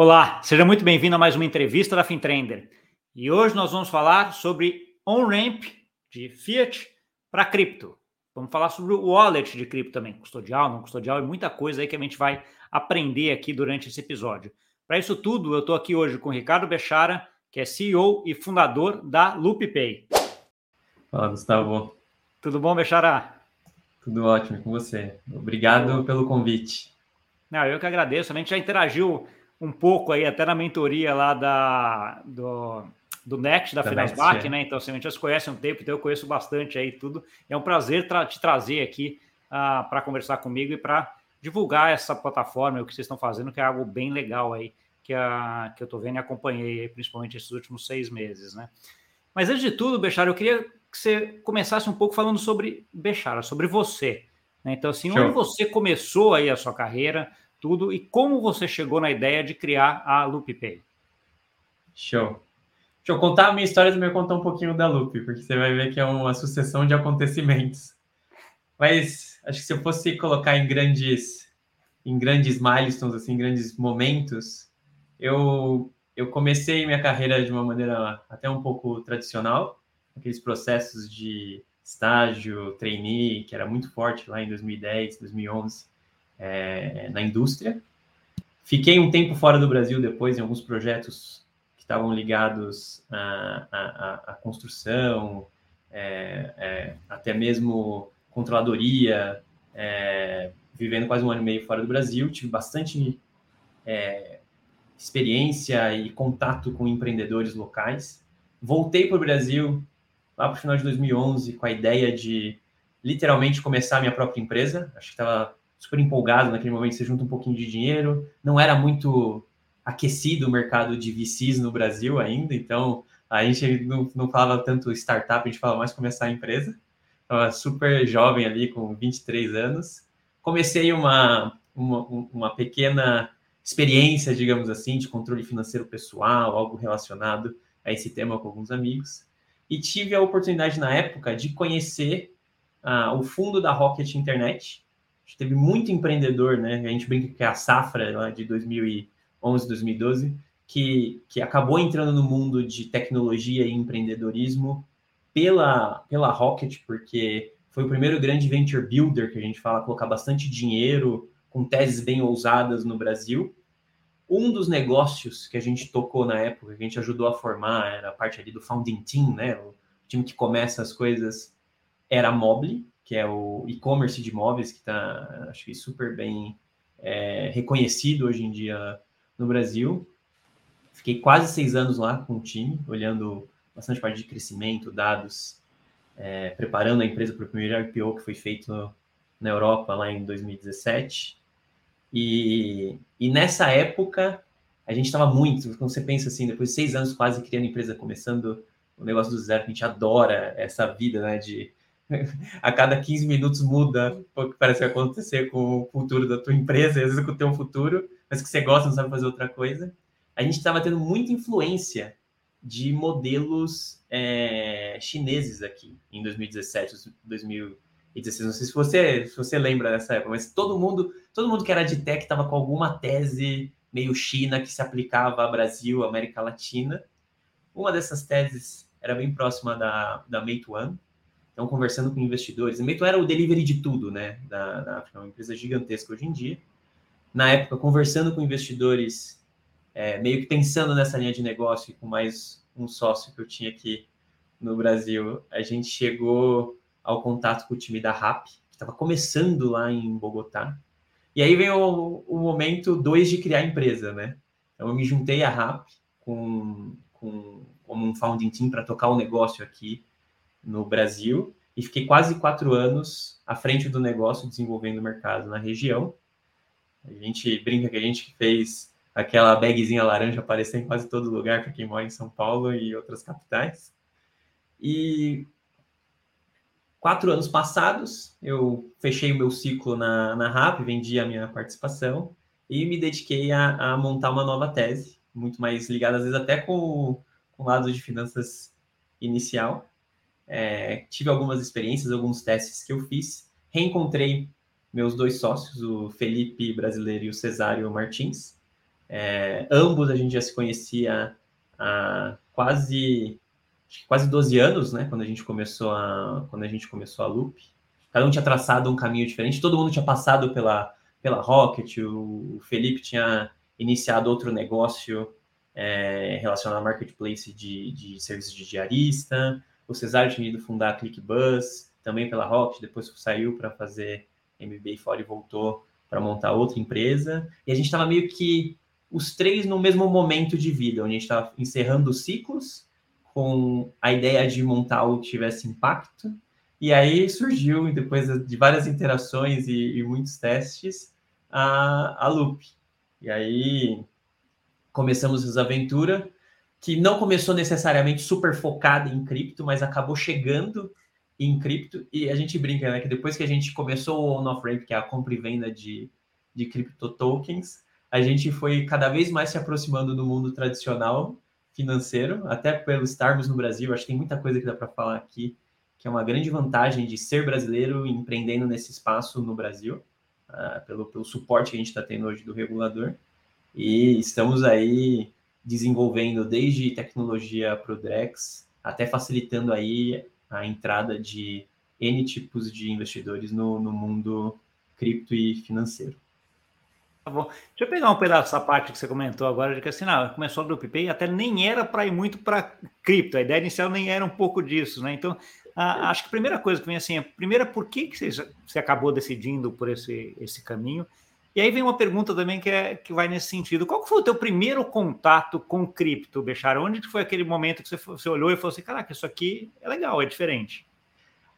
Olá, seja muito bem-vindo a mais uma entrevista da FinTrender. E hoje nós vamos falar sobre on-ramp de Fiat para cripto. Vamos falar sobre o wallet de cripto também, custodial, não custodial e muita coisa aí que a gente vai aprender aqui durante esse episódio. Para isso tudo, eu estou aqui hoje com o Ricardo Bechara, que é CEO e fundador da LoopPay. Fala, Gustavo. Tudo bom, Bechara? Tudo ótimo com você. Obrigado pelo convite. Não, eu que agradeço. A gente já interagiu um pouco aí, até na mentoria lá da, do, do Next, da, da Finasbac, é. né? Então, assim, a gente já se conhece há um tempo, então eu conheço bastante aí tudo. É um prazer tra te trazer aqui uh, para conversar comigo e para divulgar essa plataforma, o que vocês estão fazendo, que é algo bem legal aí, que, a, que eu estou vendo e acompanhei, aí, principalmente esses últimos seis meses, né? Mas antes de tudo, Bechara, eu queria que você começasse um pouco falando sobre Bechara, sobre você. Né? Então, assim, Show. onde você começou aí a sua carreira, tudo, e como você chegou na ideia de criar a LoopPay. Show. Deixa eu contar a minha história e também contar um pouquinho da Loop, porque você vai ver que é uma sucessão de acontecimentos. Mas acho que se eu fosse colocar em grandes em grandes milestones, assim, grandes momentos, eu eu comecei minha carreira de uma maneira até um pouco tradicional, aqueles processos de estágio, trainee, que era muito forte lá em 2010, 2011 é, na indústria. Fiquei um tempo fora do Brasil depois em alguns projetos que estavam ligados à, construção, é, até mesmo controladoria, vivendo quase um ano e meio fora do Brasil. Tive bastante experiência e contato com empreendedores locais. Voltei para o Brasil lá para o final de 2011 com a ideia de literalmente começar a minha própria empresa. Acho que estava super empolgado naquele momento, você junta um pouquinho de dinheiro, não era muito aquecido o mercado de VCs no Brasil ainda, então a gente não, não falava tanto startup, a gente falava mais começar a empresa. Estava super jovem ali, com 23 anos. Comecei uma, uma, uma pequena experiência, digamos assim, de controle financeiro pessoal, algo relacionado a esse tema com alguns amigos. E tive a oportunidade na época de conhecer uh, o fundo da Rocket Internet, teve muito empreendedor, né? A gente brinca que é a safra de 2011, 2012, que, que acabou entrando no mundo de tecnologia e empreendedorismo pela, pela Rocket, porque foi o primeiro grande venture builder que a gente fala, colocar bastante dinheiro com teses bem ousadas no Brasil. Um dos negócios que a gente tocou na época, que a gente ajudou a formar, era a parte ali do founding team, né? O time que começa as coisas, era a Mobile, que é o e-commerce de imóveis, que está, acho que, super bem é, reconhecido hoje em dia no Brasil. Fiquei quase seis anos lá com o time, olhando bastante parte de crescimento, dados, é, preparando a empresa para o primeiro IPO que foi feito na Europa lá em 2017. E, e nessa época, a gente estava muito, quando você pensa assim, depois de seis anos quase criando empresa, começando o negócio do zero, a gente adora essa vida, né, de a cada 15 minutos muda o que parece acontecer com o futuro da tua empresa, às vezes com o teu futuro, mas que você gosta, não sabe fazer outra coisa. A gente estava tendo muita influência de modelos é, chineses aqui em 2017, 2016. Não sei se você, se você lembra dessa época, mas todo mundo, todo mundo que era de tech estava com alguma tese meio China que se aplicava a Brasil, América Latina. Uma dessas teses era bem próxima da, da Meituan, então, conversando com investidores. A Meituan era o delivery de tudo, né? Da, da África, uma empresa gigantesca hoje em dia. Na época, conversando com investidores, é, meio que pensando nessa linha de negócio, com mais um sócio que eu tinha aqui no Brasil, a gente chegou ao contato com o time da RAP, que estava começando lá em Bogotá. E aí veio o, o momento dois de criar a empresa, né? Então, eu me juntei à RAP com, com, como um founding team para tocar o negócio aqui no Brasil e fiquei quase quatro anos à frente do negócio, desenvolvendo o mercado na região. A gente brinca que a gente fez aquela bagzinha laranja aparecer em quase todo lugar para quem mora em São Paulo e outras capitais. E quatro anos passados, eu fechei o meu ciclo na, na RAP, vendi a minha participação e me dediquei a, a montar uma nova tese, muito mais ligada, às vezes, até com, com o lado de finanças inicial. É, tive algumas experiências, alguns testes que eu fiz. Reencontrei meus dois sócios, o Felipe brasileiro e o Cesário Martins. É, ambos a gente já se conhecia há quase quase 12 anos, né? Quando a gente começou a quando a gente começou a Loop. Cada um tinha traçado um caminho diferente, todo mundo tinha passado pela pela Rocket, o Felipe tinha iniciado outro negócio é, relacionado a marketplace de, de serviços de diarista, o Cesar tinha ido fundar a ClickBus, também pela Rocket, depois saiu para fazer MBA fora e voltou para montar outra empresa. E a gente estava meio que os três no mesmo momento de vida, onde a gente estava encerrando os ciclos com a ideia de montar algo que tivesse impacto. E aí surgiu, depois de várias interações e, e muitos testes, a, a Loop. E aí começamos essa aventura, que não começou necessariamente super focada em cripto, mas acabou chegando em cripto. E a gente brinca, né, que depois que a gente começou o on-off-ramp, que é a compra e venda de, de cripto tokens, a gente foi cada vez mais se aproximando do mundo tradicional financeiro, até pelo estarmos no Brasil. Acho que tem muita coisa que dá para falar aqui, que é uma grande vantagem de ser brasileiro empreendendo nesse espaço no Brasil, uh, pelo, pelo suporte que a gente está tendo hoje do regulador. E estamos aí desenvolvendo desde tecnologia para o Drex, até facilitando aí a entrada de N tipos de investidores no, no mundo cripto e financeiro. Tá bom. Deixa eu pegar um pedaço dessa parte que você comentou agora, de que assim, não, começou do PayPay, até nem era para ir muito para cripto, a ideia inicial nem era um pouco disso, né? Então, a, acho que a primeira coisa que vem assim, a primeira, por que, que você, você acabou decidindo por esse, esse caminho? E aí vem uma pergunta também que, é, que vai nesse sentido. Qual foi o teu primeiro contato com cripto, Bechara? Onde foi aquele momento que você, você olhou e falou assim, caraca, isso aqui é legal, é diferente?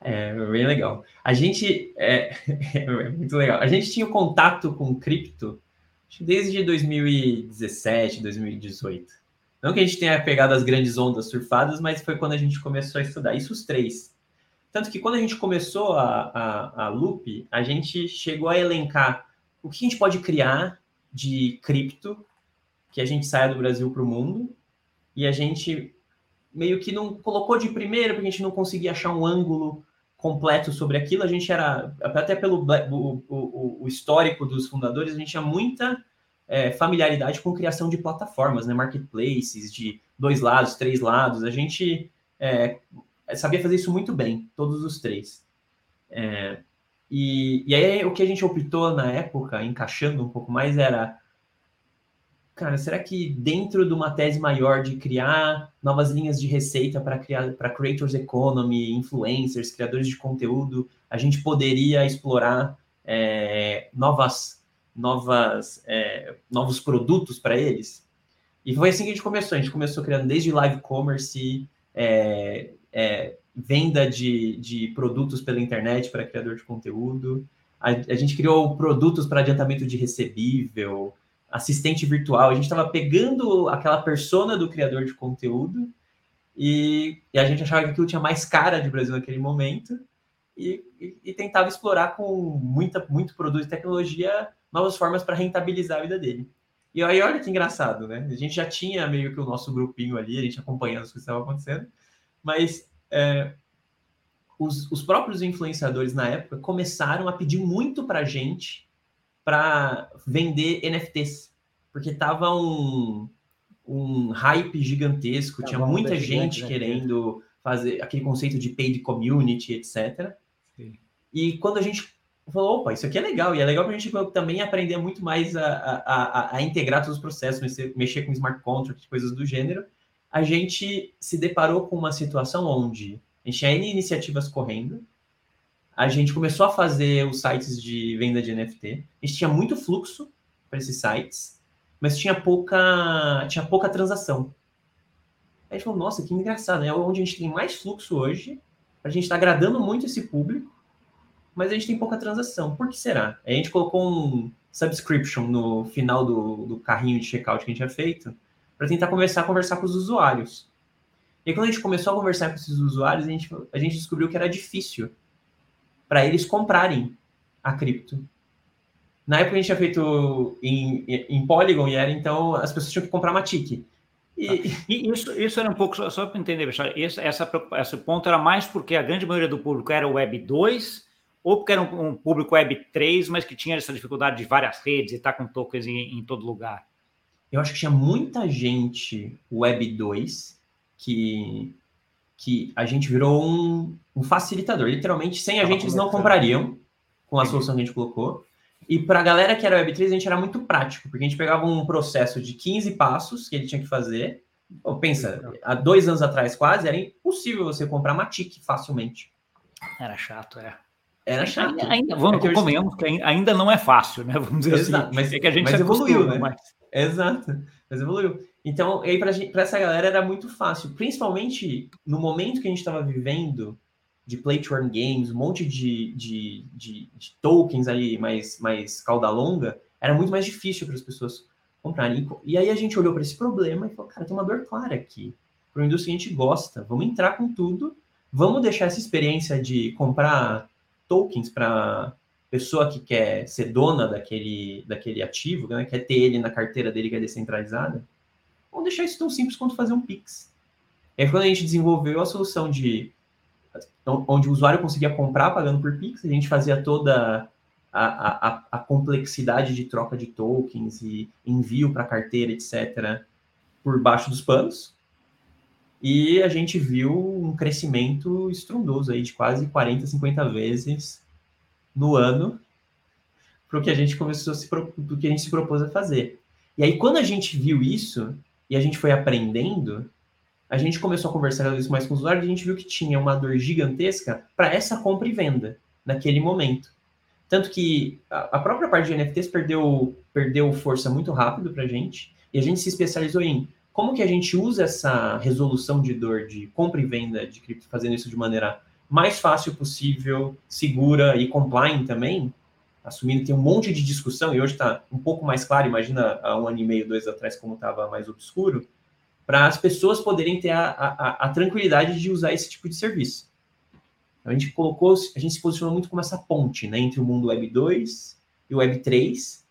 É, bem legal. A gente, é, é muito legal. A gente tinha contato com cripto desde 2017, 2018. Não que a gente tenha pegado as grandes ondas surfadas, mas foi quando a gente começou a estudar. Isso os três. Tanto que quando a gente começou a, a, a Loop, a gente chegou a elencar o que a gente pode criar de cripto que a gente saia do Brasil para o mundo e a gente meio que não colocou de primeira porque a gente não conseguia achar um ângulo completo sobre aquilo. A gente era, até pelo o, o, o histórico dos fundadores, a gente tinha muita é, familiaridade com criação de plataformas, né, marketplaces de dois lados, três lados. A gente é, sabia fazer isso muito bem, todos os três. É, e, e aí o que a gente optou na época, encaixando um pouco mais, era cara, será que dentro de uma tese maior de criar novas linhas de receita para criar para creators economy, influencers, criadores de conteúdo, a gente poderia explorar é, novas novas é, novos produtos para eles? E foi assim que a gente começou. A gente começou criando desde live commerce, é, é venda de, de produtos pela internet para criador de conteúdo. A, a gente criou produtos para adiantamento de recebível, assistente virtual. A gente estava pegando aquela persona do criador de conteúdo e, e, a gente achava que aquilo tinha mais cara de Brasil naquele momento e, e, e tentava explorar com muita, muito produto e tecnologia novas formas para rentabilizar a vida dele. E aí, olha que engraçado, né? A gente já tinha meio que o nosso grupinho ali, a gente acompanhando coisas que estavam acontecendo, mas é, os, os próprios influenciadores na época começaram a pedir muito para a gente para vender NFTs, porque tava um, um hype gigantesco, tinha muita gente né? querendo fazer aquele conceito de paid community, etc. Sim. E quando a gente falou, opa, isso aqui é legal, e é legal para a gente também aprender muito mais a, a, a, a integrar todos os processos, mexer, mexer com smart contracts, coisas do gênero, a gente se deparou com uma situação onde a gente tinha N iniciativas correndo, a gente começou a fazer os sites de venda de NFT, a gente tinha muito fluxo para esses sites, mas tinha pouca, tinha pouca transação. Aí a gente falou, nossa, que engraçado, é onde a gente tem mais fluxo hoje, a gente está agradando muito esse público, mas a gente tem pouca transação. Por que será? Aí a gente colocou um subscription no final do, do carrinho de checkout que a gente tinha feito, para tentar começar a conversar com os usuários. E quando a gente começou a conversar com esses usuários, a gente, a gente descobriu que era difícil para eles comprarem a cripto. Na época a gente tinha feito em, em Polygon e era então as pessoas tinham que comprar uma. E, tá. e isso, isso era um pouco, só, só para entender, Bechara, esse, essa, esse ponto era mais porque a grande maioria do público era Web 2 ou porque era um, um público Web 3, mas que tinha essa dificuldade de várias redes e estar tá com tokens em, em todo lugar? Eu acho que tinha muita gente Web 2 que, que a gente virou um, um facilitador. Literalmente, sem a gente, eles não comprariam com a solução que a gente colocou. E para a galera que era Web3, a gente era muito prático, porque a gente pegava um processo de 15 passos que ele tinha que fazer. Pô, pensa, há dois anos atrás quase, era impossível você comprar Matic facilmente. Era chato, é. Era chato. Ainda, vamos, é que que ainda não é fácil, né? Vamos dizer Exato, assim. Mas, é que a gente mas evoluiu, né? Exato, mas evoluiu. Então, aí para essa galera era muito fácil, principalmente no momento que a gente estava vivendo de play to earn games, um monte de, de, de, de, tokens ali mais, mais cauda longa, era muito mais difícil para as pessoas comprarem. E aí a gente olhou para esse problema e falou, cara, tem uma dor clara aqui. Para uma indústria que a gente gosta, vamos entrar com tudo, vamos deixar essa experiência de comprar tokens para pessoa que quer ser dona daquele, daquele ativo, né, quer ter ele na carteira dele que é descentralizada, vamos deixar isso tão simples quanto fazer um Pix. Aí, quando a gente desenvolveu a solução de onde o usuário conseguia comprar pagando por Pix, a gente fazia toda a, a, a complexidade de troca de tokens e envio para carteira, etc., por baixo dos panos. E a gente viu um crescimento estrondoso aí de quase 40, 50 vezes no ano para o que a gente começou a se do que a gente se propôs a fazer. E aí quando a gente viu isso e a gente foi aprendendo, a gente começou a conversar vez mais com os usuários e a gente viu que tinha uma dor gigantesca para essa compra e venda naquele momento. Tanto que a própria parte de NFTs perdeu, perdeu força muito rápido para a gente e a gente se especializou em como que a gente usa essa resolução de dor de compra e venda de cripto, fazendo isso de maneira mais fácil possível, segura e compliant também, assumindo que tem um monte de discussão, e hoje está um pouco mais claro, imagina há um ano e meio, dois atrás, como estava mais obscuro, para as pessoas poderem ter a, a, a, tranquilidade de usar esse tipo de serviço. Então, a gente colocou, a gente se posicionou muito como essa ponte né, entre o mundo Web 2 e o Web 3,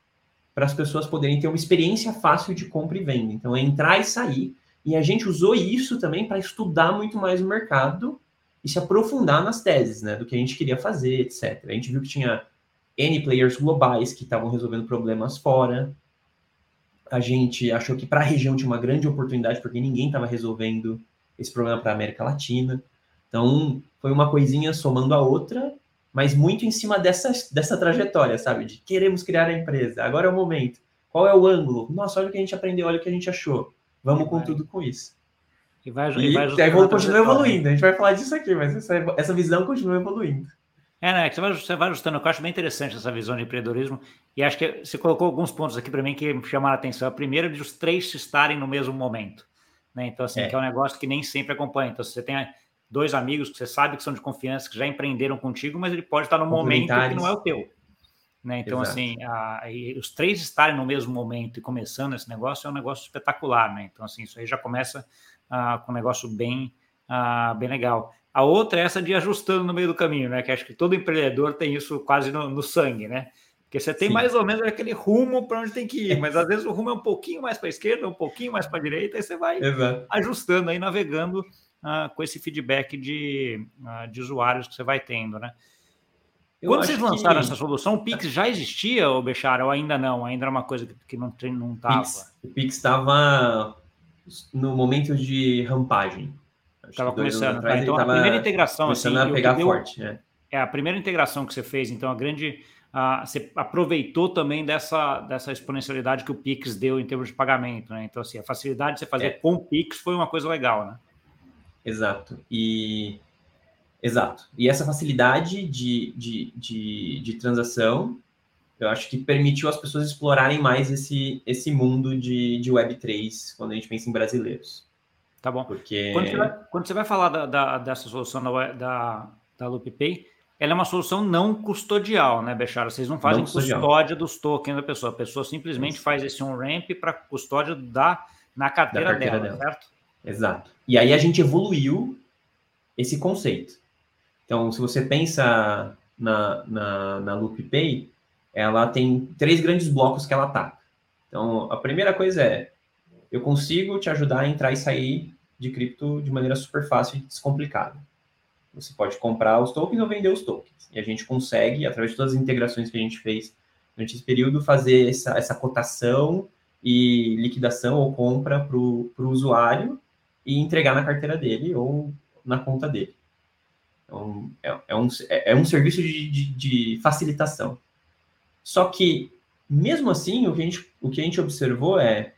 para as pessoas poderem ter uma experiência fácil de compra e venda. Então, é entrar e sair. E a gente usou isso também para estudar muito mais o mercado e se aprofundar nas teses, né, do que a gente queria fazer, etc. A gente viu que tinha N players globais que estavam resolvendo problemas fora. A gente achou que para a região tinha uma grande oportunidade, porque ninguém estava resolvendo esse problema para a América Latina. Então, foi uma coisinha somando a outra, mas muito em cima dessa, dessa trajetória, sabe? De queremos criar a empresa, agora é o momento. Qual é o ângulo? Nossa, olha o que a gente aprendeu, olha o que a gente achou. Vamos com tudo com isso. E vai, e, e vai aí continua evoluindo. A gente vai falar disso aqui, mas essa, essa visão continua evoluindo. É, né? Você vai, você vai ajustando. Eu acho bem interessante essa visão de empreendedorismo. E acho que você colocou alguns pontos aqui para mim que chamaram a atenção. A primeira é de os três estarem no mesmo momento. Né? Então, assim, é. que é um negócio que nem sempre acompanha. Então, você tem dois amigos que você sabe que são de confiança, que já empreenderam contigo, mas ele pode estar no momento que não é o teu. Né? Então, Exato. assim, a, os três estarem no mesmo momento e começando esse negócio é um negócio espetacular, né? Então, assim, isso aí já começa ah, com um negócio bem, ah, bem legal. A outra é essa de ajustando no meio do caminho, né? Que acho que todo empreendedor tem isso quase no, no sangue, né? Porque você tem Sim. mais ou menos aquele rumo para onde tem que ir, mas às vezes o rumo é um pouquinho mais para a esquerda, um pouquinho mais para a direita, e você vai Exato. ajustando aí, navegando ah, com esse feedback de, ah, de usuários que você vai tendo, né? Eu Quando vocês lançaram que... essa solução, o Pix já existia, ou Bechara, ou ainda não? Ainda era uma coisa que, que não estava? O Pix estava no momento de rampagem. Estava começando. Atrás, então, a primeira integração. Começando assim, a pegar deu, forte. É. é. a primeira integração que você fez, então, a grande. Você aproveitou também dessa, dessa exponencialidade que o Pix deu em termos de pagamento, né? Então, assim, a facilidade de você fazer é. com o Pix foi uma coisa legal, né? Exato. E. Exato. E essa facilidade de, de, de, de transação eu acho que permitiu as pessoas explorarem mais esse, esse mundo de, de Web3 quando a gente pensa em brasileiros. Tá bom. Porque... Quando, você vai, quando você vai falar da, da, dessa solução da, da, da LoopPay, ela é uma solução não custodial, né, Bechara? Vocês não fazem não custódia dos tokens da pessoa. A pessoa simplesmente Isso. faz esse on-ramp para custódia da, na carteira, carteira dela, dela, certo? Exato. E aí a gente evoluiu esse conceito. Então, se você pensa na, na, na LoopPay, ela tem três grandes blocos que ela ataca. Então, a primeira coisa é, eu consigo te ajudar a entrar e sair de cripto de maneira super fácil e descomplicada. Você pode comprar os tokens ou vender os tokens. E a gente consegue, através de todas as integrações que a gente fez durante esse período, fazer essa, essa cotação e liquidação ou compra para o usuário e entregar na carteira dele ou na conta dele. Então, é, é, um, é, é um serviço de, de, de, facilitação. Só que, mesmo assim, o que, a gente, o que a gente observou é,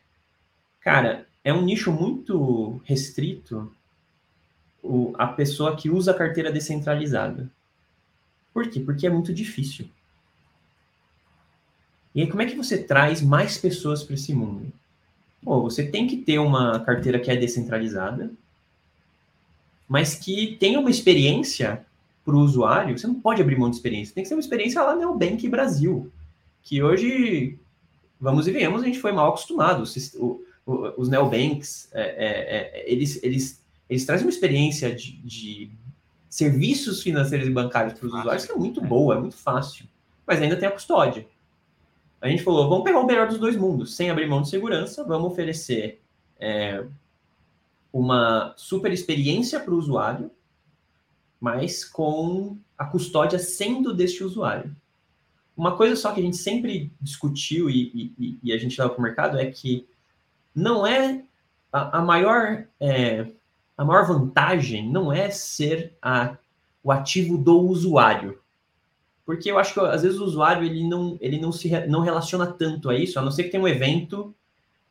cara, é um nicho muito restrito o, a pessoa que usa a carteira descentralizada. Por quê? Porque é muito difícil. E aí, como é que você traz mais pessoas para esse mundo? Pô, você tem que ter uma carteira que é descentralizada, mas que tenha uma experiência para o usuário. Você não pode abrir mão de experiência. Tem que ser uma experiência lá no Neobank Brasil, que hoje, vamos e venhamos, a gente foi mal acostumado. Os, os neobanks, é, é, é, eles, eles, eles trazem uma experiência de, de serviços financeiros e bancários para os usuários que é muito boa, é muito fácil. Mas ainda tem a custódia. A gente falou, vamos pegar o melhor dos dois mundos, sem abrir mão de segurança, vamos oferecer é, uma super experiência para o usuário, mas com a custódia sendo deste usuário. Uma coisa só que a gente sempre discutiu e, e, e a gente leva para o mercado é que não é a, a maior é, a maior vantagem não é ser a, o ativo do usuário. Porque eu acho que às vezes o usuário ele não, ele não se não relaciona tanto a isso, a não ser que tenha um evento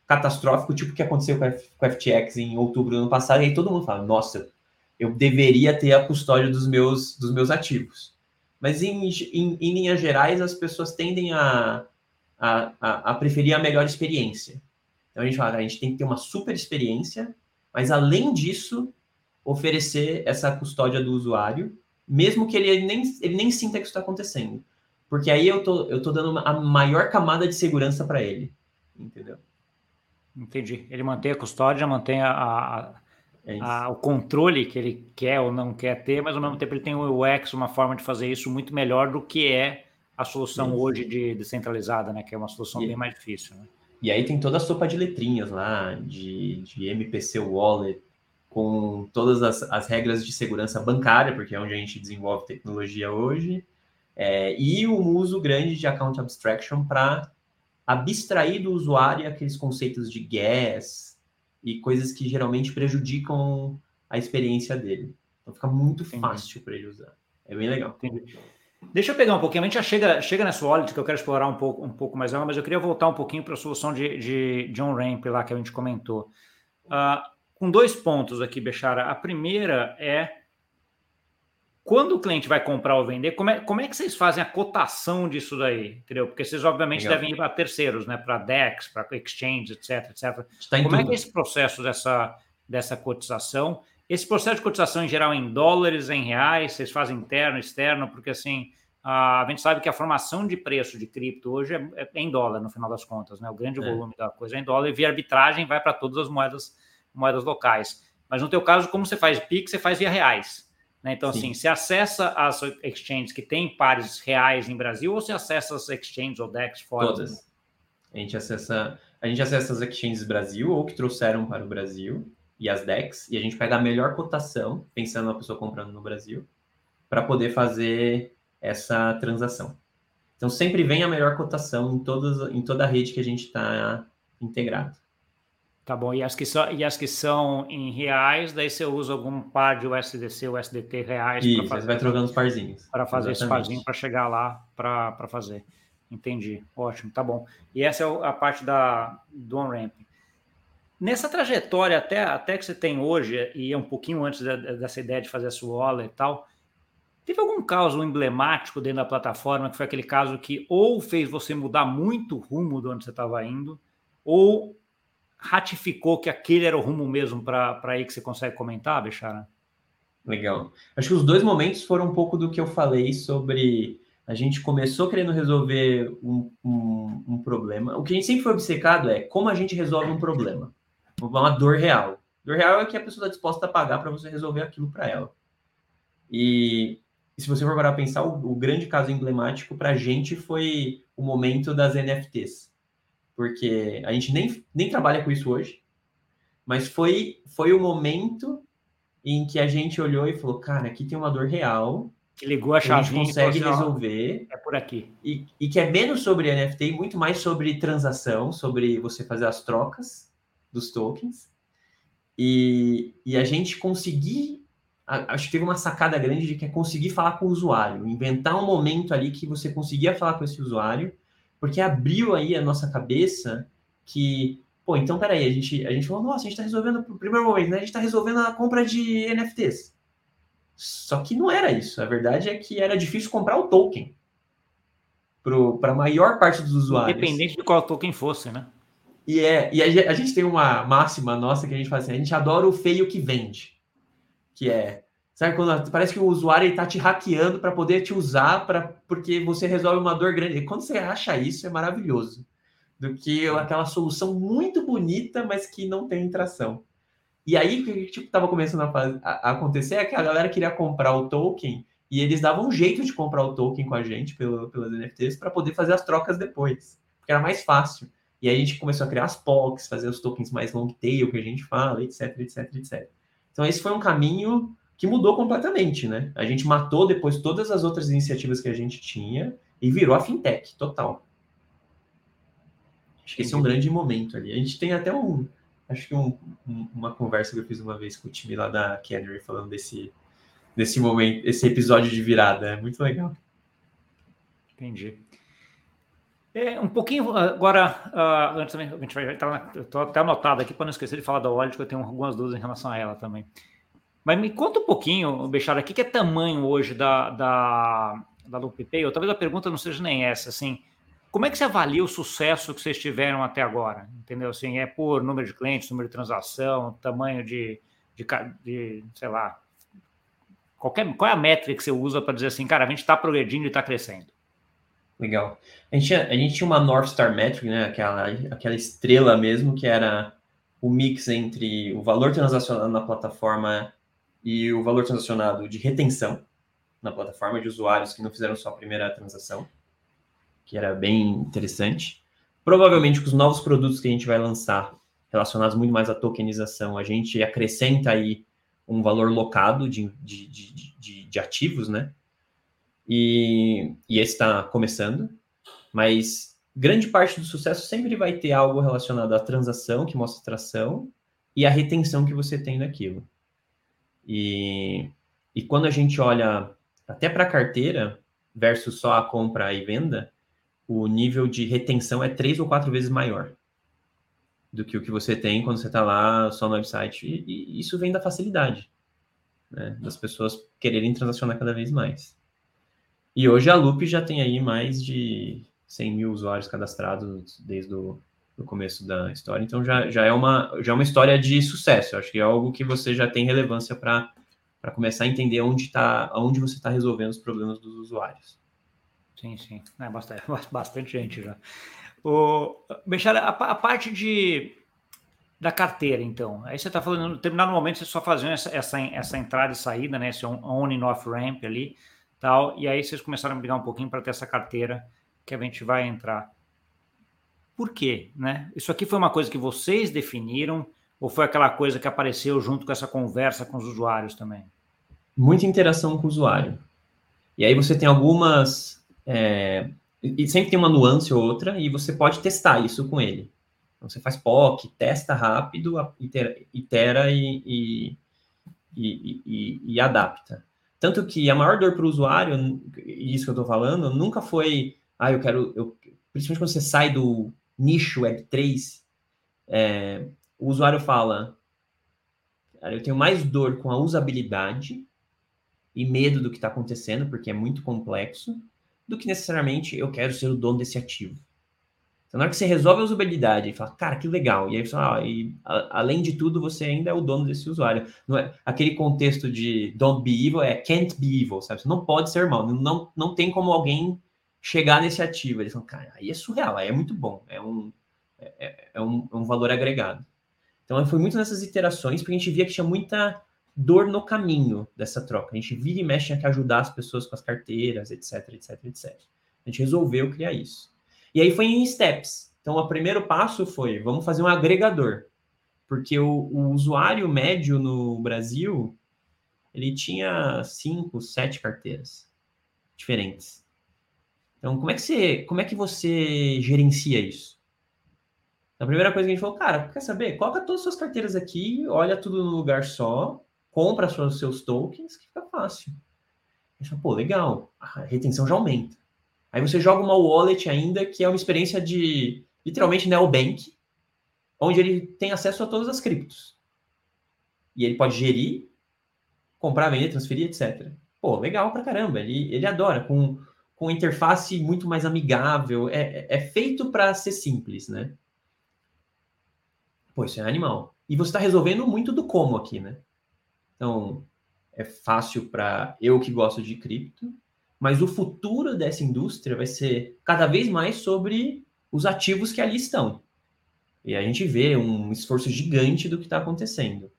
catastrófico, tipo o que aconteceu com, F, com a FTX em outubro do ano passado, e aí todo mundo fala, nossa, eu deveria ter a custódia dos meus, dos meus ativos. Mas em, em, em linhas gerais, as pessoas tendem a, a, a, preferir a melhor experiência. Então a gente fala, a gente tem que ter uma super experiência, mas além disso, oferecer essa custódia do usuário mesmo que ele nem, ele nem sinta que isso está acontecendo. Porque aí eu tô, eu tô dando a maior camada de segurança para ele. Entendeu? Entendi. Ele mantém a custódia, mantém a, a, é a, o controle que ele quer ou não quer ter, mas ao mesmo tempo ele tem o UX, uma forma de fazer isso muito melhor do que é a solução isso. hoje de descentralizada, né? Que é uma solução e, bem mais difícil. Né? E aí tem toda a sopa de letrinhas lá, de, de MPC Wallet, com todas as, as, regras de segurança bancária, porque é onde a gente desenvolve tecnologia hoje, é, e o uso grande de account abstraction para abstrair do usuário aqueles conceitos de gas e coisas que geralmente prejudicam a experiência dele. Então fica muito Entendi. fácil para ele usar. É bem legal. Entendi. Deixa eu pegar um pouquinho, a gente já chega, chega nessa wallet que eu quero explorar um pouco, um pouco mais ela, mas eu queria voltar um pouquinho para a solução de, de, de on-ramp lá que a gente comentou. Uh, com dois pontos aqui, Bechara. A primeira é quando o cliente vai comprar ou vender, como é, como é que vocês fazem a cotação disso daí? Entendeu? Porque vocês, obviamente, Legal. devem ir para terceiros, né? Para DEX, para Exchange, etc, etc. Tá como é que é esse processo dessa, dessa cotização? Esse processo de cotização, em geral, em dólares, em reais, vocês fazem interno, externo, porque assim, a gente sabe que a formação de preço de cripto hoje é, é em dólar, no final das contas, né? O grande é. volume da coisa é em dólar e via arbitragem vai para todas as moedas moedas locais. Mas no teu caso, como você faz Pix, você faz via reais. Né? Então, Sim. assim, você acessa as exchanges que têm pares reais em Brasil ou você acessa as exchanges ou DEX fora? Todas. A gente acessa, a gente acessa as exchanges Brasil ou que trouxeram para o Brasil e as DEX, e a gente pega a melhor cotação, pensando na pessoa comprando no Brasil, para poder fazer essa transação. Então, sempre vem a melhor cotação em, todas, em toda a rede que a gente está integrado. Tá bom. E as, que são, e as que são em reais, daí você usa algum par de USDC, USDT reais para fazer. vai trocando os parzinhos. Para fazer Exatamente. esse parzinho para chegar lá para fazer. Entendi. Ótimo, tá bom. E essa é a parte da, do on-ramp. Nessa trajetória até, até que você tem hoje, e é um pouquinho antes dessa ideia de fazer a sua aula e tal, teve algum caso emblemático dentro da plataforma que foi aquele caso que ou fez você mudar muito o rumo de onde você estava indo, ou ratificou que aquele era o rumo mesmo para aí que você consegue comentar, Bechara? Legal. Acho que os dois momentos foram um pouco do que eu falei sobre a gente começou querendo resolver um, um, um, problema. O que a gente sempre foi obcecado é como a gente resolve um problema. Uma dor real. Dor real é que a pessoa está disposta a pagar para você resolver aquilo para ela. E, e, se você for parar a pensar, o, o grande caso emblemático para a gente foi o momento das NFTs porque a gente nem, nem trabalha com isso hoje, mas foi, foi o momento em que a gente olhou e falou, cara, aqui tem uma dor real, Que ligou a chave. A gente consegue assim, resolver. É por aqui. E, e que é menos sobre NFT e muito mais sobre transação, sobre você fazer as trocas dos tokens. E, e a gente conseguir. Acho que teve uma sacada grande de que é conseguir falar com o usuário, inventar um momento ali que você conseguia falar com esse usuário, porque abriu aí a nossa cabeça que Pô, então peraí, a gente, a gente falou, nossa, a gente está resolvendo, no primeiro momento, né? A gente está resolvendo a compra de NFTs. Só que não era isso. A verdade é que era difícil comprar o token para a maior parte dos usuários. Independente de qual token fosse, né? E, é, e a, a, gente tem uma máxima nossa que a gente fala assim: a gente adora o feio que vende. Que é. Sabe quando parece que o usuário está te hackeando para poder te usar para porque você resolve uma dor grande. E quando você acha isso, é maravilhoso do que aquela solução muito bonita, mas que não tem tração. E aí, o que tipo, estava começando a, a, acontecer é que a galera queria comprar o token e eles davam um jeito de comprar o token com a gente pelo, pelas NFTs para poder fazer as trocas depois, porque era mais fácil. E aí a gente começou a criar as POCs, fazer os tokens mais long tail que a gente fala, etc, etc, etc. Então esse foi um caminho que mudou completamente, né? A gente matou depois todas as outras iniciativas que a gente tinha e virou a fintech total. Acho que esse é um grande momento ali. A gente tem até um, acho que um, um, uma conversa que eu fiz uma vez com o time lá da Canary falando desse, desse momento, esse episódio de virada. É muito legal. Entendi. É, um pouquinho agora, uh, antes também, a gente vai estar. Estou até anotado aqui para não esquecer de falar da Wallet, que eu tenho algumas dúvidas em relação a ela também. Mas me conta um pouquinho, Bechara, o que é tamanho hoje da, da, da LoopPay? Ou talvez a pergunta não seja nem essa, assim. Como é que você avalia o sucesso que vocês tiveram até agora? Entendeu? Assim, é por número de clientes, número de transação, tamanho de, de, de sei lá. Qualquer, qual é a métrica que você usa para dizer assim, cara, a gente está progredindo e está crescendo? Legal. A gente, a gente tinha uma North Star Metric, né? Aquela, aquela estrela mesmo, que era o mix entre o valor transacionado na plataforma e o valor transacionado de retenção na plataforma de usuários que não fizeram sua primeira transação que era bem interessante. Provavelmente com os novos produtos que a gente vai lançar, relacionados muito mais à tokenização, a gente acrescenta aí um valor locado de, de, de, de, de ativos, né? E, e esse está começando, mas grande parte do sucesso sempre vai ter algo relacionado à transação, que mostra tração, e a retenção que você tem daquilo. E, e quando a gente olha até para a carteira versus só a compra e venda, o nível de retenção é três ou quatro vezes maior do que o que você tem quando você está lá só no website. E, e, isso vem da facilidade, né? das pessoas quererem transacionar cada vez mais. E hoje a Loop já tem aí mais de 100 mil usuários cadastrados desde o do começo da história. Então já, já, é uma, já é uma história de sucesso. Acho que é algo que você já tem relevância para começar a entender onde, tá, onde você está resolvendo os problemas dos usuários. Sim, sim. É bastante, bastante gente já. O, Bechara, a, a, parte de, da carteira, então. Aí você está falando, no determinado momento, você só fazia essa, essa, essa entrada e saída, né? Esse on, and off ramp ali, tal. E aí vocês começaram a brigar um pouquinho para ter essa carteira que a gente vai entrar. Por quê, né? Isso aqui foi uma coisa que vocês definiram ou foi aquela coisa que apareceu junto com essa conversa com os usuários também? Muita interação com o usuário. E aí você tem algumas é, e sempre tem uma nuance ou outra, e você pode testar isso com ele. Então, você faz POC, testa rápido, itera, itera e, e, e, e, adapta. Tanto que a maior dor para o usuário, isso que eu estou falando, nunca foi, ah, eu quero, eu, principalmente quando você sai do nicho Web3, é, o usuário fala, eu tenho mais dor com a usabilidade e medo do que está acontecendo, porque é muito complexo, do que necessariamente eu quero ser o dono desse ativo. Então, na hora que você resolve a usabilidade e fala, cara, que legal, e aí você fala, ah, e, a, além de tudo, você ainda é o dono desse usuário. Não é, aquele contexto de don't be evil é can't be evil, sabe? Você não pode ser mal, não, não tem como alguém chegar nesse ativo. Eles falam, cara, aí é surreal, aí é muito bom, é um, é, é, é um, é um valor agregado. Então, foi muito nessas iterações, porque a gente via que tinha muita dor no caminho dessa troca. A gente vira e mexe, tinha que ajudar as pessoas com as carteiras, etc, etc, etc. A gente resolveu criar isso. E aí foi em steps. Então, o primeiro passo foi, vamos fazer um agregador. Porque o, o usuário médio no Brasil, ele tinha cinco, sete carteiras. diferentes. Então, como é que você, como é que você gerencia isso? A primeira coisa que a gente falou, cara, quer saber? Coloca todas as suas carteiras aqui, olha tudo no lugar só, compra os seus tokens, que fica fácil. A gente fala, pô, legal, a retenção já aumenta. Aí você joga uma wallet ainda, que é uma experiência de, literalmente, neobank, onde ele tem acesso a todas as criptos. E ele pode gerir, comprar, vender, transferir, etc. Pô, legal pra caramba, ele, ele adora, com com interface muito mais amigável. É, é feito para ser simples, né? Pô, isso é animal. E você está resolvendo muito do como aqui, né? Então, é fácil para eu que gosto de cripto, mas o futuro dessa indústria vai ser cada vez mais sobre os ativos que ali estão. E a gente vê um esforço gigante do que está acontecendo,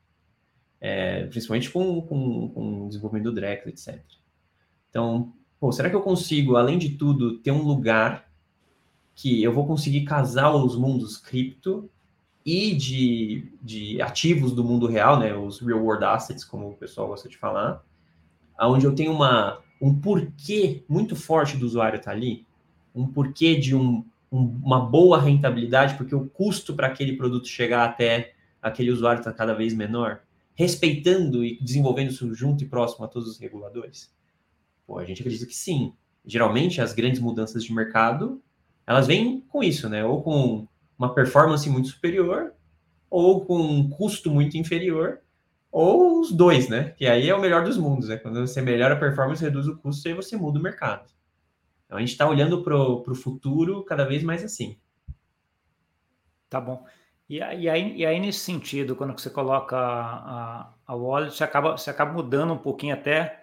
é, principalmente com, com, com o desenvolvimento do Drex, etc. Então, pô, será que eu consigo, além de tudo, ter um lugar que eu vou conseguir casar os mundos cripto e de, de ativos do mundo real, né, os real world assets, como o pessoal gosta de falar, onde eu tenho uma, um porquê muito forte do usuário estar tá ali, um porquê de um, um, uma boa rentabilidade, porque o custo para aquele produto chegar até aquele usuário está cada vez menor, respeitando e desenvolvendo isso junto e próximo a todos os reguladores. Pô, a gente acredita que sim. Geralmente, as grandes mudanças de mercado, elas vêm com isso, né? Ou com uma performance muito superior, ou com um custo muito inferior, ou os dois, né? Que aí é o melhor dos mundos, né? Quando você melhora a performance, reduz o custo, aí você muda o mercado. Então, a gente está olhando para o futuro cada vez mais assim. Tá bom. E, aí, e aí, nesse sentido, quando você coloca a, a, a wallet, você acaba, você acaba mudando um pouquinho até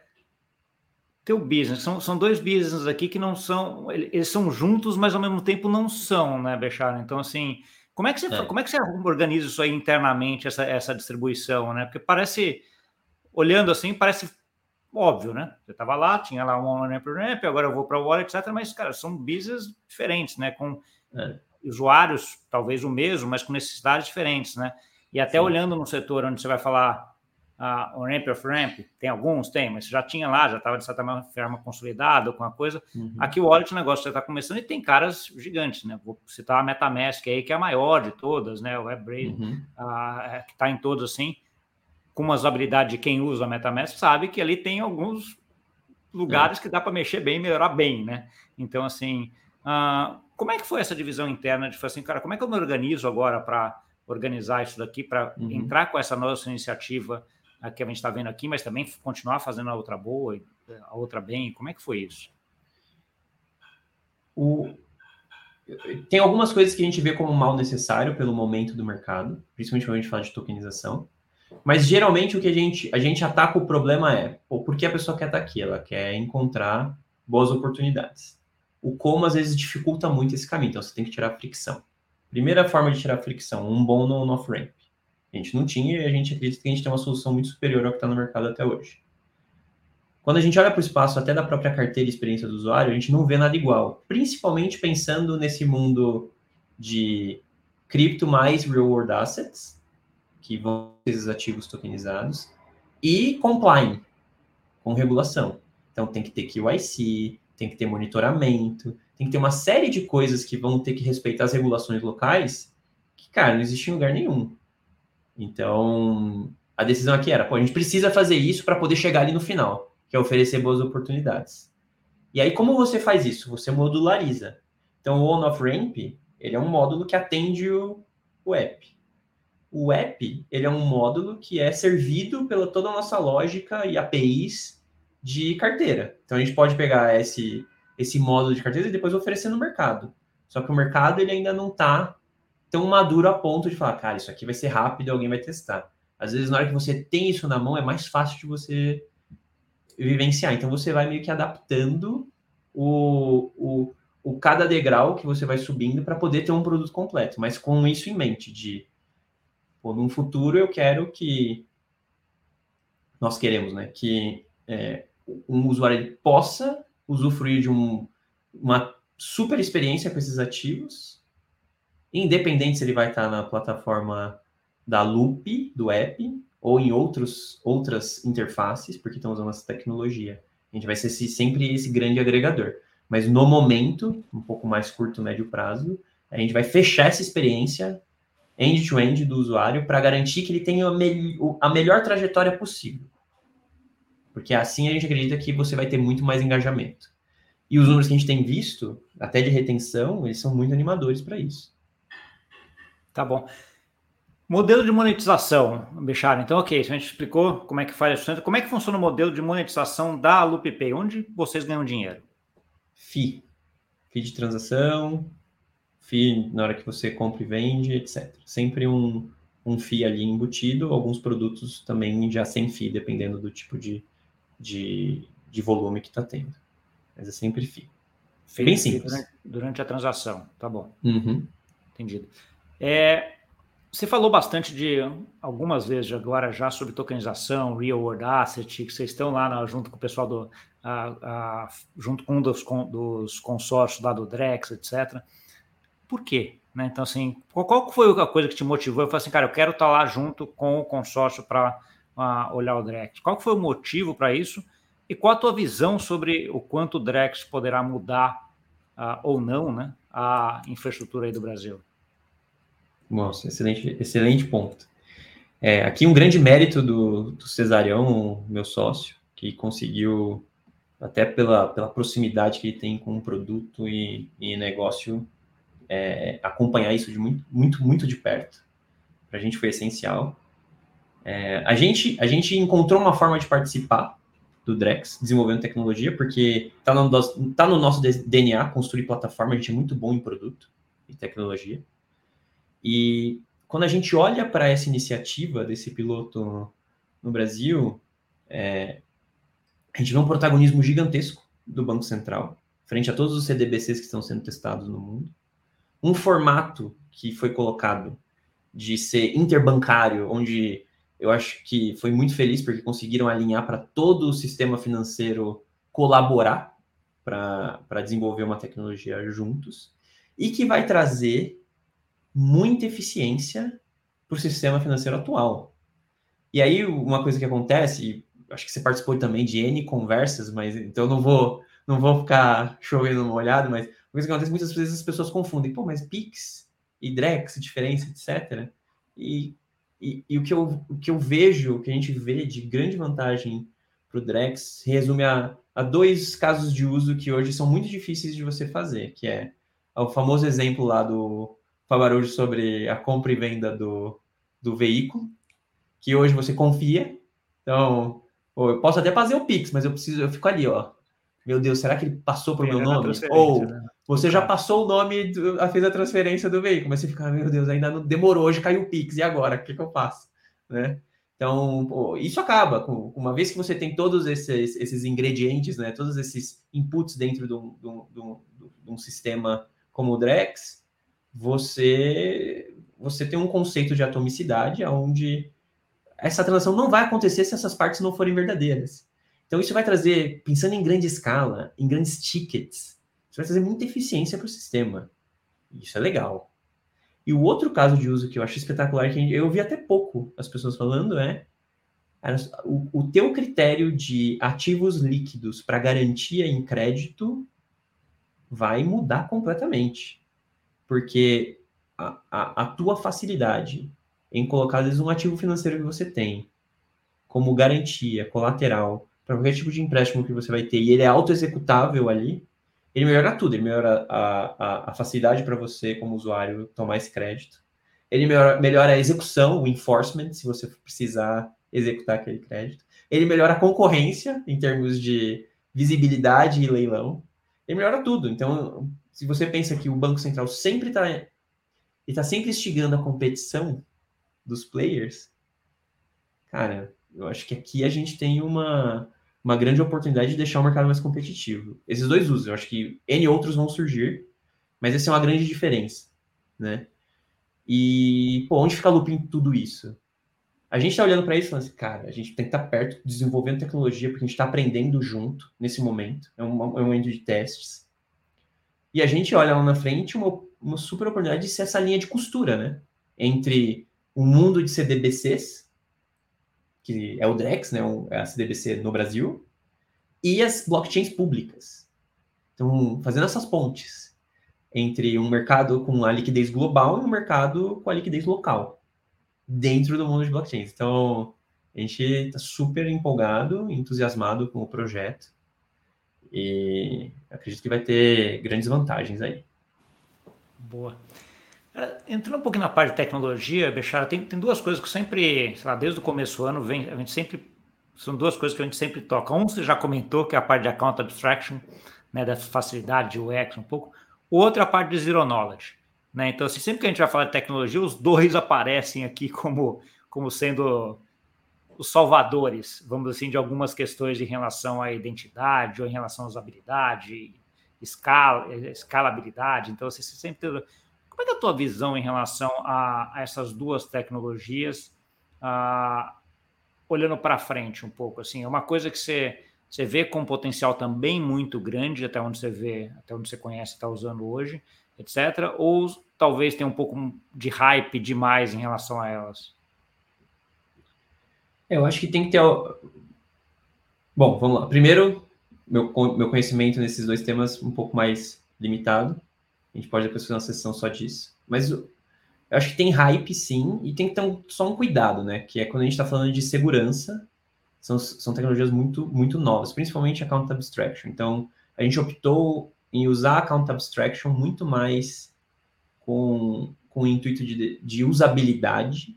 teu business. São, são dois business aqui que não são, eles são juntos, mas ao mesmo tempo não são, né, Bechara? Então, assim, como é que você, é. como é que você organiza isso aí internamente, essa, essa distribuição, né? Porque parece, olhando assim, parece óbvio, né? Você estava lá, tinha lá um online ramp, agora eu vou para o wallet, etc. Mas, cara, são business diferentes, né? Com é. usuários, talvez o mesmo, mas com necessidades diferentes, né? E até Sim. olhando no setor onde você vai falar uh, o Ramp of Ramp, tem alguns, tem, mas já tinha lá, já estava de certa forma consolidado com a coisa. Uhum. Aqui o Wallet, o negócio já está começando e tem caras gigantes, né? Vou citar a MetaMask aí, que é a maior de todas, né? O WebBrain, uhum. uh, que está em todos assim, com umas habilidades de quem usa a MetaMask, sabe que ali tem alguns lugares é. que dá para mexer bem e melhorar bem, né? Então, assim, uh, como é que foi essa divisão interna de assim, cara, como é que eu me organizo agora para organizar isso daqui, para uhum. entrar com essa nossa iniciativa que a gente está vendo aqui, mas também continuar fazendo a outra boa, a outra bem? Como é que foi isso? O... Tem algumas coisas que a gente vê como mal necessário pelo momento do mercado, principalmente quando a gente fala de tokenização. Mas geralmente o que a gente, a gente ataca o problema é pô, por que a pessoa quer estar aqui? Ela quer encontrar boas oportunidades. O como às vezes dificulta muito esse caminho, então você tem que tirar a fricção. Primeira forma de tirar a fricção, um bom no off-ramp. A gente não tinha e a gente acredita que a gente tem uma solução muito superior ao que está no mercado até hoje. Quando a gente olha para o espaço até da própria carteira e experiência do usuário, a gente não vê nada igual, principalmente pensando nesse mundo de cripto mais real world assets, que vão ser esses ativos tokenizados, e compliance, com regulação. Então tem que ter QIC, tem que ter monitoramento, tem que ter uma série de coisas que vão ter que respeitar as regulações locais, que, cara, não existe em lugar nenhum. Então, a decisão aqui era, pô, a gente precisa fazer isso para poder chegar ali no final, que é oferecer boas oportunidades. E aí, como você faz isso? Você modulariza. Então, o on-off ramp, ele é um módulo que atende o, o app. O app, ele é um módulo que é servido pela toda a nossa lógica e APIs de carteira. Então, a gente pode pegar esse, esse módulo de carteira e depois oferecer no mercado. Só que o mercado, ele ainda não está tão maduro a ponto de falar, cara, isso aqui vai ser rápido alguém vai testar. Às vezes, na hora que você tem isso na mão, é mais fácil de você vivenciar. Então, você vai meio que adaptando o, o, o cada degrau que você vai subindo para poder ter um produto completo, mas com isso em mente, de, pô, num futuro eu quero que, nós queremos, né, que é, um usuário possa usufruir de um, uma super experiência com esses ativos, independente se ele vai estar na plataforma da Loop, do app, ou em outros, outras interfaces, porque estão usando essa tecnologia. A gente vai ser sempre esse grande agregador. Mas no momento, um pouco mais curto, médio prazo, a gente vai fechar essa experiência end-to-end -end do usuário para garantir que ele tenha a, me a melhor trajetória possível. Porque assim a gente acredita que você vai ter muito mais engajamento. E os números que a gente tem visto, até de retenção, eles são muito animadores para isso. Tá bom. Modelo de monetização, Bechara. Então, ok, a gente explicou como é que faz isso. Como é que funciona o modelo de monetização da LoopPay? Onde vocês ganham dinheiro? FII. FII de transação, FII na hora que você compra e vende, etc. Sempre um, um FII ali embutido, alguns produtos também já sem FII, dependendo do tipo de, de, de volume que está tendo. Mas é sempre FII. FII Bem simples. Durante, durante, a transação, tá bom. Uhum. Entendido. É, você falou bastante de algumas vezes agora já sobre tokenização, real world asset, que vocês estão lá na, junto com o pessoal do a, a, junto com um dos, com, dos consórcios lá do Drex, etc. Por quê? Né? Então, assim, qual, qual, foi a coisa que te motivou? Eu falei assim, cara, eu quero estar lá junto com o consórcio para olhar o Drex. Qual foi o motivo para isso? E qual a tua visão sobre o quanto o Drex poderá mudar uh, ou não né, a infraestrutura aí do Brasil? Nossa, excelente, excelente ponto. É, aqui um grande mérito do, do Cesarião, meu sócio, que conseguiu, até pela, pela proximidade que ele tem com o produto e, e negócio, é, acompanhar isso de muito, muito, muito de perto. Para a gente foi essencial. É, a, gente, a gente encontrou uma forma de participar do Drex, desenvolvendo tecnologia, porque está no, tá no nosso DNA construir plataforma, a gente é muito bom em produto e tecnologia. E quando a gente olha para essa iniciativa desse piloto no Brasil, é, a gente vê um protagonismo gigantesco do Banco Central, frente a todos os CDBCs que estão sendo testados no mundo. Um formato que foi colocado de ser interbancário, onde eu acho que foi muito feliz porque conseguiram alinhar para todo o sistema financeiro colaborar para desenvolver uma tecnologia juntos, e que vai trazer muita eficiência para o sistema financeiro atual. E aí, uma coisa que acontece, acho que você participou também de N conversas, mas então não vou não vou ficar chovendo uma olhada, mas uma coisa que acontece muitas vezes as pessoas confundem, pô, mas Pix e Drex, diferença, etc. E, e, e, o, que eu, o que eu vejo, o que a gente vê de grande vantagem para o Drex, resume a, a dois casos de uso que hoje são muito difíceis de você fazer, que é o famoso exemplo lá do Favarujo sobre a compra e venda do, do veículo, que hoje você confia. Então, eu posso até fazer o Pix, mas eu preciso, eu fico ali, ó. Meu Deus, será que ele passou para o meu nome? Ou né? você já passou o nome, do, fez a transferência do veículo, mas você fica, meu Deus, ainda não demorou, hoje caiu o Pix, e agora? O que, que eu faço? Né? Então, pô, isso acaba, com, uma vez que você tem todos esses, esses ingredientes, né, todos esses inputs dentro de um, de um, de um sistema como o Drex, você você tem um conceito de atomicidade onde essa transação não vai acontecer se essas partes não forem verdadeiras. Então isso vai trazer, pensando em grande escala, em grandes tickets, isso vai trazer muita eficiência para o sistema. Isso é legal. E o outro caso de uso que eu acho espetacular, que eu vi até pouco as pessoas falando, é o, o teu critério de ativos líquidos para garantia em crédito vai mudar completamente porque a, a, a tua facilidade em colocar, às vezes, um ativo financeiro que você tem como garantia, colateral, para qualquer tipo de empréstimo que você vai ter, e ele é auto-executável ali, ele melhora tudo. Ele melhora a, a, a facilidade para você, como usuário, tomar esse crédito. Ele melhora, melhora a execução, o enforcement, se você precisar executar aquele crédito. Ele melhora a concorrência, em termos de visibilidade e leilão. Ele melhora tudo. Então, se você pensa que o Banco Central sempre está está sempre instigando a competição dos players, cara, eu acho que aqui a gente tem uma, uma grande oportunidade de deixar o mercado mais competitivo. Esses dois usos, eu acho que N outros vão surgir, mas essa é uma grande diferença, né? E, pô, onde fica a Lupin tudo isso? A gente está olhando para isso e falando assim, cara, a gente tem que estar tá perto, desenvolvendo tecnologia, porque a gente está aprendendo junto nesse momento. É um, é um momento de testes. E a gente olha lá na frente uma, uma super oportunidade de ser essa linha de costura, né? Entre o mundo de CDBCs, que é o Drex, né? É a CDBC no Brasil, e as blockchains públicas. Então, fazendo essas pontes entre um mercado com a liquidez global e um mercado com a liquidez local, dentro do mundo de blockchains. Então, a gente está super empolgado, entusiasmado com o projeto e acredito que vai ter grandes vantagens aí. Boa. Entrando um pouquinho na parte de tecnologia, Bechara, tem, tem duas coisas que sempre, sei lá, desde o começo do ano, vem, a gente sempre, são duas coisas que a gente sempre toca. Um, você já comentou, que é a parte de account abstraction, né, da facilidade de UX um pouco. O outro é a parte de zero knowledge. Né? Então, assim, sempre que a gente vai falar de tecnologia, os dois aparecem aqui como, como sendo os salvadores, vamos assim, de algumas questões em relação à identidade ou em relação à usabilidade, escala, escalabilidade. Então, você sempre como é, é a tua visão em relação a, a essas duas tecnologias, uh, olhando para frente um pouco? Assim, é uma coisa que você, você vê com potencial também muito grande, até onde você vê, até onde você conhece, está usando hoje, etc. Ou talvez tenha um pouco de hype demais em relação a elas? Eu acho que tem que ter. Bom, vamos lá. Primeiro, meu, meu conhecimento nesses dois temas um pouco mais limitado. A gente pode depois fazer uma sessão só disso. Mas eu acho que tem hype, sim, e tem que ter um, só um cuidado, né? Que é quando a gente está falando de segurança, são, são tecnologias muito, muito novas, principalmente Account Abstraction. Então, a gente optou em usar Account Abstraction muito mais com, com o intuito de, de usabilidade,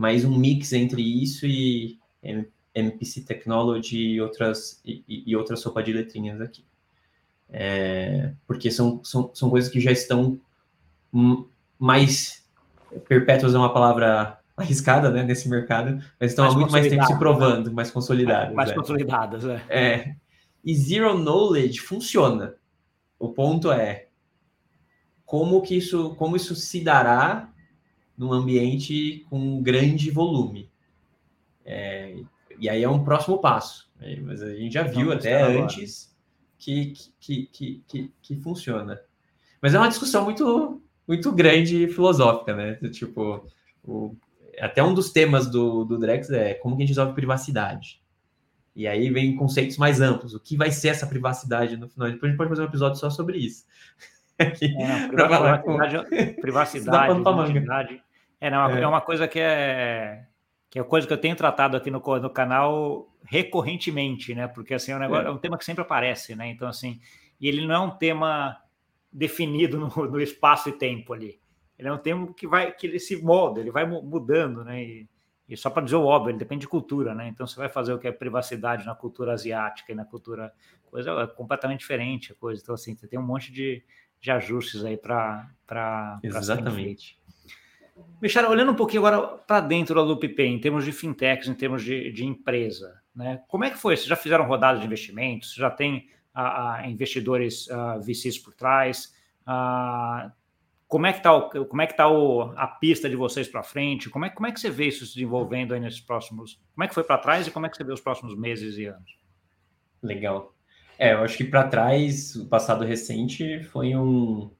mas um mix entre isso e MPC Technology e outras, e, e outra sopa de letrinhas aqui é, porque são, são, são coisas que já estão mais perpétuas é uma palavra arriscada né, nesse mercado, mas estão mais há muito mais tempo se provando, né? mais consolidadas. Mais é. consolidadas, é. é. E zero knowledge funciona. O ponto é como que isso, como isso se dará num ambiente com grande volume. É, e aí é um próximo passo. Né? Mas a gente já viu até antes que, que, que, que, que funciona. Mas é uma discussão muito, muito grande e filosófica, né? Tipo, o, até um dos temas do, do Drex é como que a gente resolve privacidade. E aí vem conceitos mais amplos. O que vai ser essa privacidade no final? Depois a gente pode fazer um episódio só sobre isso. Aqui, é, privacidade, privacidade, privacidade é, não, é. é uma coisa que é que é coisa que eu tenho tratado aqui no, no canal recorrentemente, né? Porque assim, é um, negócio, é. é um tema que sempre aparece, né? Então, assim, e ele não é um tema definido no, no, espaço e tempo ali. Ele é um tema que vai, que ele se molda, ele vai mudando, né? E, e só para dizer o óbvio, ele depende de cultura, né? Então, você vai fazer o que é privacidade na cultura asiática e na cultura coisa é completamente diferente a coisa. Então, assim, você tem um monte de, de ajustes aí para exatamente. Michel, olhando um pouquinho agora para dentro da LoopPay, em termos de fintechs, em termos de, de empresa, né? como é que foi? Vocês já fizeram rodada de investimentos? Já tem a, a investidores uh, VCs por trás? Uh, como é que está como é que tá o, a pista de vocês para frente? Como é, como é que você vê isso se desenvolvendo aí nesses próximos? Como é que foi para trás e como é que você vê os próximos meses e anos? Legal. É, eu acho que para trás, o passado recente foi um,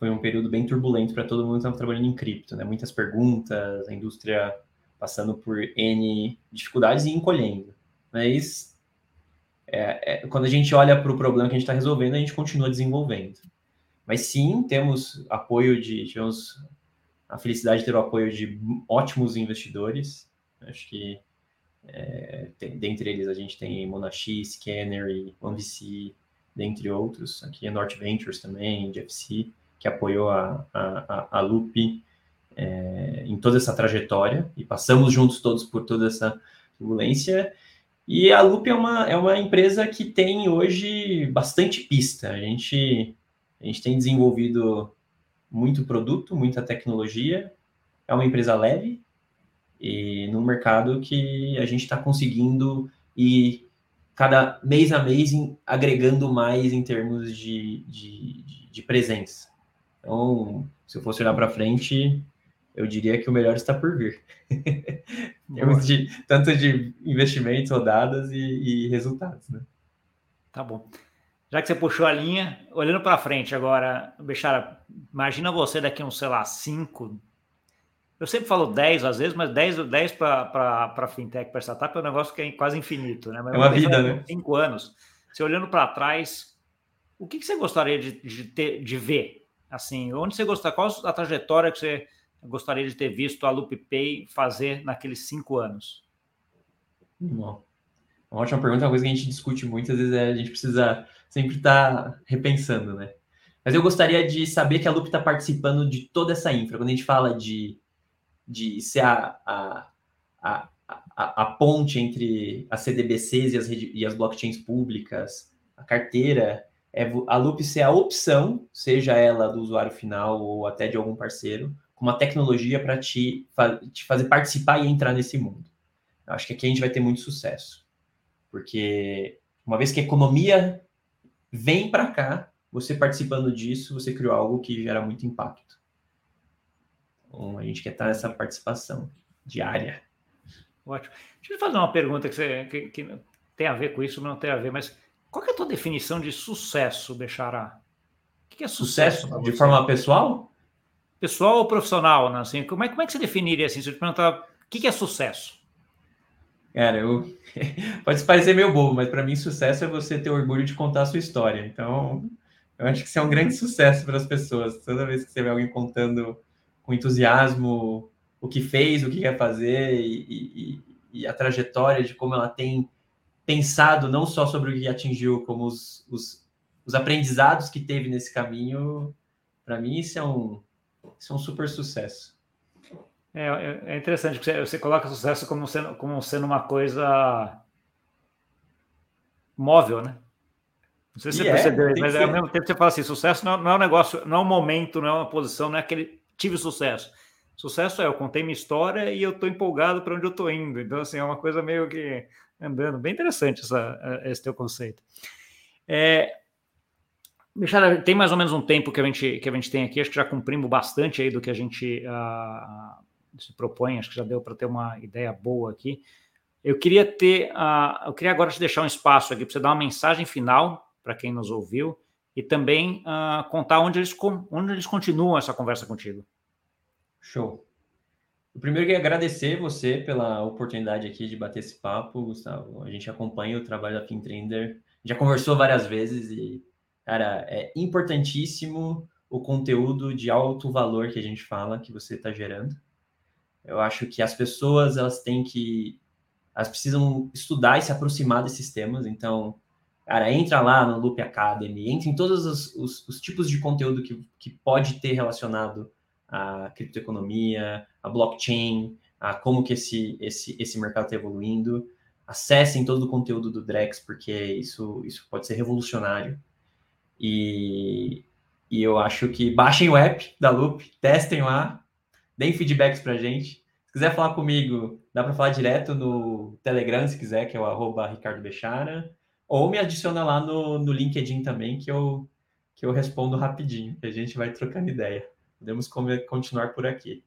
foi um período bem turbulento para todo mundo que estava trabalhando em cripto, né? Muitas perguntas, a indústria passando por N dificuldades e encolhendo. Mas é, é, quando a gente olha para o problema que a gente está resolvendo, a gente continua desenvolvendo. Mas sim, temos apoio de. Tivemos a felicidade de ter o apoio de ótimos investidores. Acho que é, tem, dentre eles a gente tem Monashi, Scanner OneVC, dentre outros. Aqui é North Ventures também, GFC que apoiou a, a, a Lupe é, em toda essa trajetória e passamos juntos todos por toda essa turbulência. E a Lupe é uma, é uma empresa que tem hoje bastante pista. A gente, a gente tem desenvolvido muito produto, muita tecnologia. É uma empresa leve e no mercado que a gente está conseguindo ir cada mês a mês agregando mais em termos de, de, de presença. Então, se eu fosse olhar para frente, eu diria que o melhor está por vir. Temos de, tanto de investimentos, rodadas e, e, resultados, né? Tá bom. Já que você puxou a linha, olhando para frente agora, Bechara, imagina você daqui uns, sei lá, 5, eu sempre falo 10 às vezes, mas 10, 10 para fintech, para startup é um negócio que é quase infinito, né? Mas é uma vida, né? Cinco anos. Você olhando para trás, o que, que você gostaria de, de, ter, de ver? Assim, onde você gostaria, qual a trajetória que você gostaria de ter visto a LoopPay fazer naqueles cinco anos? Bom, uma ótima pergunta, uma coisa que a gente discute muitas vezes é a gente precisa sempre estar tá repensando, né? Mas eu gostaria de saber que a Loop está participando de toda essa infra. Quando a gente fala de, de ser a, a, a, a, a ponte entre as CDBCs e as, e as blockchains públicas, a carteira, é a Loop ser a opção, seja ela do usuário final ou até de algum parceiro, com uma tecnologia para te, te fazer participar e entrar nesse mundo. Eu acho que aqui a gente vai ter muito sucesso. Porque uma vez que a economia vem para cá, você participando disso, você criou algo que gera muito impacto. Então, a gente quer estar nessa participação diária. Ótimo. Deixa eu fazer uma pergunta que, você, que, que tem a ver com isso, não tem a ver, mas qual é a tua definição de sucesso, Bexará? O que é sucesso? sucesso de forma pessoal? Pessoal ou profissional, né? Assim, como, é, como é que você definiria assim? Se eu te perguntar o que é sucesso? Cara, eu pode parecer meio bobo, mas para mim sucesso é você ter orgulho de contar a sua história. Então, eu acho que isso é um grande sucesso para as pessoas. Toda vez que você vê alguém contando com entusiasmo o que fez, o que quer fazer e, e, e a trajetória de como ela tem pensado não só sobre o que atingiu, como os, os, os aprendizados que teve nesse caminho, para mim isso é um, isso é um super sucesso. É, é, é interessante que você, você, coloca sucesso como sendo, como sendo uma coisa móvel, né? Não sei se você é, percebeu, mas ao mesmo tempo você fala assim: sucesso não, não, é um negócio, não é um momento, não é uma posição, não é aquele tive sucesso. Sucesso é eu contei minha história e eu estou empolgado para onde eu estou indo. Então, assim, é uma coisa meio que andando. Bem interessante essa, esse teu conceito. É, Michel, tem mais ou menos um tempo que a gente, que a gente tem aqui, acho que já cumprimos bastante aí do que a gente uh, se propõe, acho que já deu para ter uma ideia boa aqui. Eu queria ter, uh, eu queria agora te deixar um espaço aqui para você dar uma mensagem final para quem nos ouviu e também uh, contar onde eles, onde eles continuam essa conversa contigo. Show. O primeiro que agradecer você pela oportunidade aqui de bater esse papo, Gustavo. A gente acompanha o trabalho da FinTrender, já conversou várias vezes e, cara, é importantíssimo o conteúdo de alto valor que a gente fala que você está gerando. Eu acho que as pessoas elas têm que elas precisam estudar e se aproximar desses temas. Então, cara, entra lá no Loop Academy, entra em todos os, os, os tipos de conteúdo que, que pode ter relacionado à criptoeconomia, a blockchain, a como que esse, esse, esse mercado está evoluindo. Acessem todo o conteúdo do Drex, porque isso, isso pode ser revolucionário. E, e eu acho que baixem o app da Loop, testem lá, deem feedbacks para a gente. Se quiser falar comigo, dá para falar direto no Telegram, se quiser, que é o arroba Ricardo Bechara, ou me adiciona lá no, no LinkedIn também, que eu, que eu respondo rapidinho, que a gente vai trocando ideia. Podemos continuar por aqui.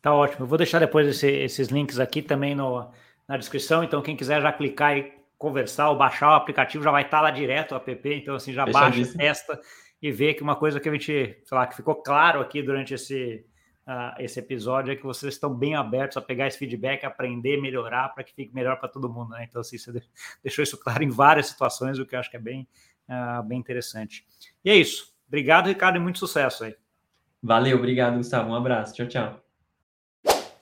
Tá ótimo. Eu vou deixar depois esse, esses links aqui também no, na descrição. Então, quem quiser já clicar e conversar ou baixar o aplicativo, já vai estar lá direto o app. Então, assim, já baixa, testa e vê que uma coisa que a gente, sei lá, que ficou claro aqui durante esse, uh, esse episódio é que vocês estão bem abertos a pegar esse feedback, aprender, melhorar para que fique melhor para todo mundo, né? Então, assim, você deixou isso claro em várias situações, o que eu acho que é bem, uh, bem interessante. E é isso. Obrigado, Ricardo, e muito sucesso aí. Valeu, obrigado, Gustavo. Um abraço. Tchau, tchau.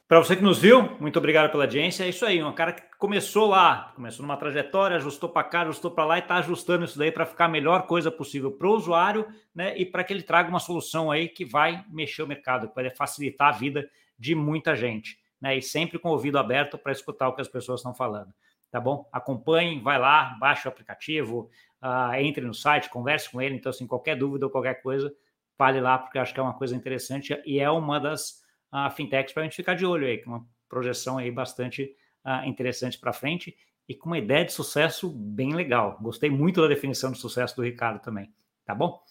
Para você que nos viu, muito obrigado pela audiência. É isso aí, um cara que começou lá, começou numa trajetória, ajustou para cá, ajustou para lá e está ajustando isso daí para ficar a melhor coisa possível para o usuário, né? E para que ele traga uma solução aí que vai mexer o mercado, que vai facilitar a vida de muita gente, né? E sempre com o ouvido aberto para escutar o que as pessoas estão falando, tá bom? Acompanhe, vai lá, baixe o aplicativo, uh, entre no site, converse com ele. Então, assim, qualquer dúvida ou qualquer coisa, fale lá, porque eu acho que é uma coisa interessante e é uma das uh, fintechs para a gente ficar de olho aí, com uma projeção aí bastante uh, interessante para frente e com uma ideia de sucesso bem legal. Gostei muito da definição de sucesso do Ricardo também, tá bom?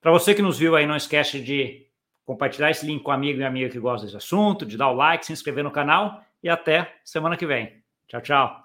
Para você que nos viu aí, não esquece de compartilhar esse link com um amigo e amiga que gosta desse assunto, de dar o like, se inscrever no canal e até semana que vem. Tchau, tchau.